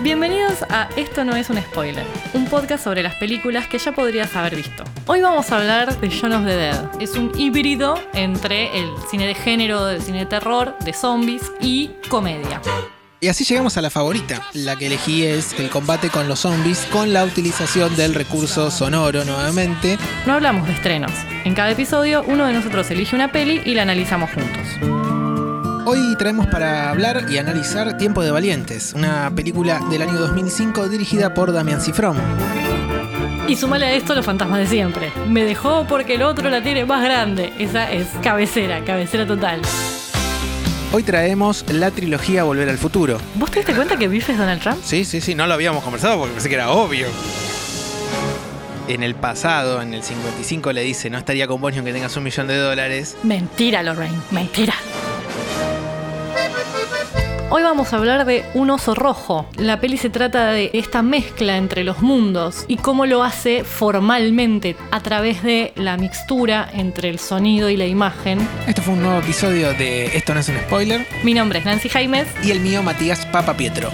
Bienvenidos a Esto no es un spoiler, un podcast sobre las películas que ya podrías haber visto. Hoy vamos a hablar de Shaun of the Dead. Es un híbrido entre el cine de género, el cine de terror, de zombies y comedia. Y así llegamos a la favorita. La que elegí es el combate con los zombies con la utilización del recurso sonoro nuevamente. No hablamos de estrenos. En cada episodio uno de nosotros elige una peli y la analizamos juntos. Hoy traemos para hablar y analizar Tiempo de Valientes, una película del año 2005 dirigida por Damian Cifrón. Y sumale a esto los fantasmas de siempre. Me dejó porque el otro la tiene más grande. Esa es cabecera, cabecera total. Hoy traemos la trilogía Volver al Futuro. ¿Vos te diste cuenta que Biff es Donald Trump? Sí, sí, sí, no lo habíamos conversado porque pensé que era obvio. En el pasado, en el 55, le dice, no estaría con vos ni aunque tengas un millón de dólares. Mentira, Lorraine, mentira. Hoy vamos a hablar de Un oso rojo. La peli se trata de esta mezcla entre los mundos y cómo lo hace formalmente a través de la mixtura entre el sonido y la imagen. Este fue un nuevo episodio de Esto no es un spoiler. Mi nombre es Nancy Jaimes. Y el mío, Matías Papa Pietro.